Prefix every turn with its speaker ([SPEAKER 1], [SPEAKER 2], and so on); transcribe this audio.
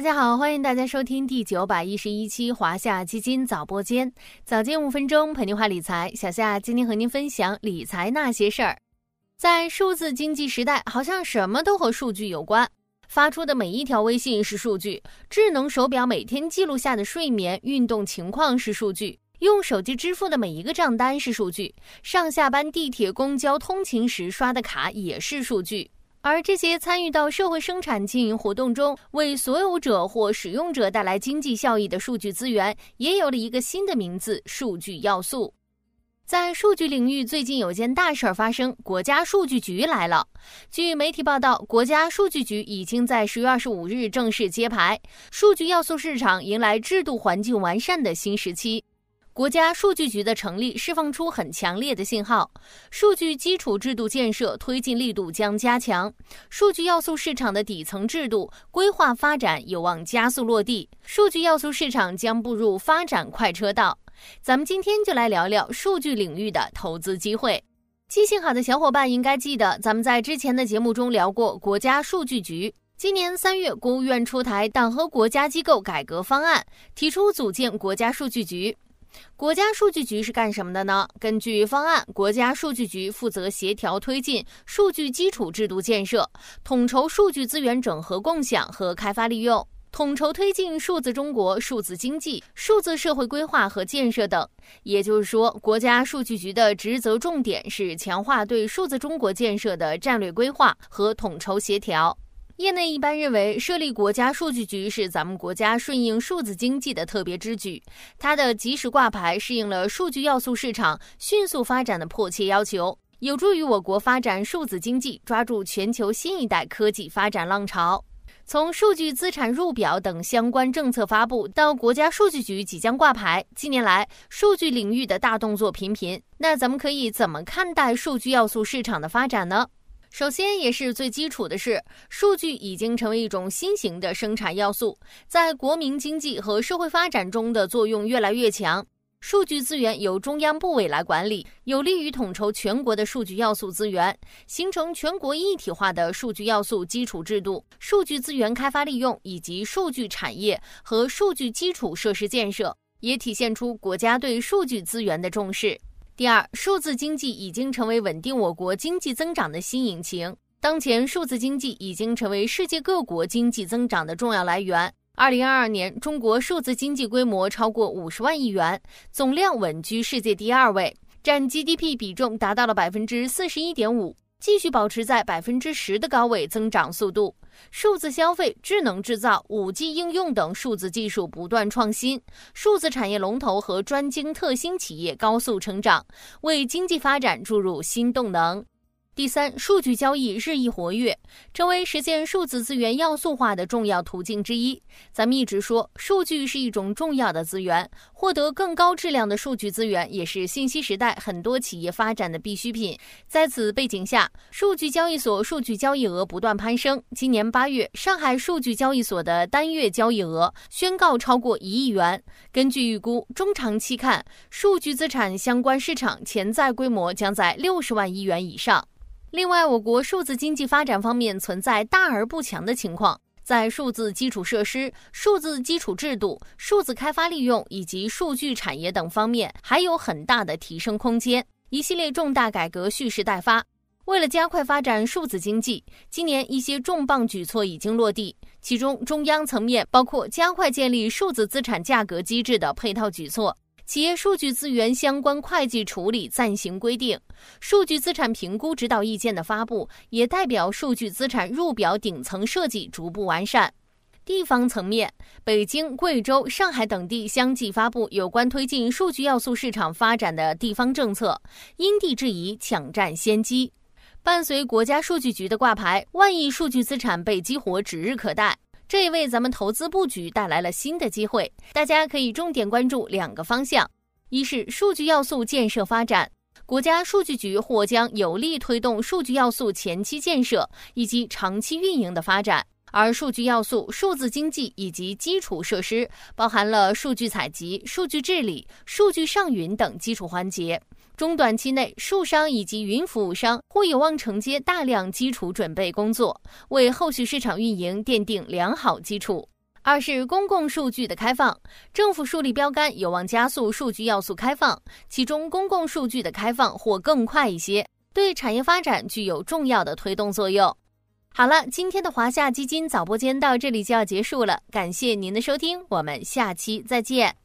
[SPEAKER 1] 大家好，欢迎大家收听第九百一十一期华夏基金早播间，早间五分钟陪您话理财。小夏今天和您分享理财那些事儿。在数字经济时代，好像什么都和数据有关。发出的每一条微信是数据，智能手表每天记录下的睡眠、运动情况是数据，用手机支付的每一个账单是数据，上下班地铁、公交通勤时刷的卡也是数据。而这些参与到社会生产经营活动中，为所有者或使用者带来经济效益的数据资源，也有了一个新的名字——数据要素。在数据领域，最近有件大事儿发生，国家数据局来了。据媒体报道，国家数据局已经在十月二十五日正式揭牌，数据要素市场迎来制度环境完善的新时期。国家数据局的成立释放出很强烈的信号，数据基础制度建设推进力度将加强，数据要素市场的底层制度规划发展有望加速落地，数据要素市场将步入发展快车道。咱们今天就来聊聊数据领域的投资机会。记性好的小伙伴应该记得，咱们在之前的节目中聊过国家数据局。今年三月，国务院出台党和国家机构改革方案，提出组建国家数据局。国家数据局是干什么的呢？根据方案，国家数据局负责协调推进数据基础制度建设，统筹数据资源整合共享和开发利用，统筹推进数字中国、数字经济、数字社会规划和建设等。也就是说，国家数据局的职责重点是强化对数字中国建设的战略规划和统筹协调。业内一般认为，设立国家数据局是咱们国家顺应数字经济的特别之举。它的及时挂牌，适应了数据要素市场迅速发展的迫切要求，有助于我国发展数字经济，抓住全球新一代科技发展浪潮。从数据资产入表等相关政策发布到国家数据局即将挂牌，近年来数据领域的大动作频频。那咱们可以怎么看待数据要素市场的发展呢？首先，也是最基础的是，数据已经成为一种新型的生产要素，在国民经济和社会发展中的作用越来越强。数据资源由中央部委来管理，有利于统筹全国的数据要素资源，形成全国一体化的数据要素基础制度、数据资源开发利用以及数据产业和数据基础设施建设，也体现出国家对数据资源的重视。第二，数字经济已经成为稳定我国经济增长的新引擎。当前，数字经济已经成为世界各国经济增长的重要来源。二零二二年，中国数字经济规模超过五十万亿元，总量稳居世界第二位，占 GDP 比重达到了百分之四十一点五。继续保持在百分之十的高位增长速度，数字消费、智能制造、五 G 应用等数字技术不断创新，数字产业龙头和专精特新企业高速成长，为经济发展注入新动能。第三，数据交易日益活跃，成为实现数字资源要素化的重要途径之一。咱们一直说，数据是一种重要的资源，获得更高质量的数据资源，也是信息时代很多企业发展的必需品。在此背景下，数据交易所数据交易额不断攀升。今年八月，上海数据交易所的单月交易额宣告超过一亿元。根据预估，中长期看，数据资产相关市场潜在规模将在六十万亿元以上。另外，我国数字经济发展方面存在大而不强的情况，在数字基础设施、数字基础制度、数字开发利用以及数据产业等方面还有很大的提升空间。一系列重大改革蓄势待发。为了加快发展数字经济，今年一些重磅举措已经落地，其中中央层面包括加快建立数字资产价格机制的配套举措。企业数据资源相关会计处理暂行规定、数据资产评估指导意见的发布，也代表数据资产入表顶层设计逐步完善。地方层面，北京、贵州、上海等地相继发布有关推进数据要素市场发展的地方政策，因地制宜，抢占先机。伴随国家数据局的挂牌，万亿数据资产被激活指日可待。这也为咱们投资布局带来了新的机会，大家可以重点关注两个方向：一是数据要素建设发展，国家数据局或将有力推动数据要素前期建设以及长期运营的发展；而数据要素、数字经济以及基础设施，包含了数据采集、数据治理、数据上云等基础环节。中短期内，数商以及云服务商或有望承接大量基础准备工作，为后续市场运营奠定良好基础。二是公共数据的开放，政府树立标杆，有望加速数据要素开放，其中公共数据的开放或更快一些，对产业发展具有重要的推动作用。好了，今天的华夏基金早播间到这里就要结束了，感谢您的收听，我们下期再见。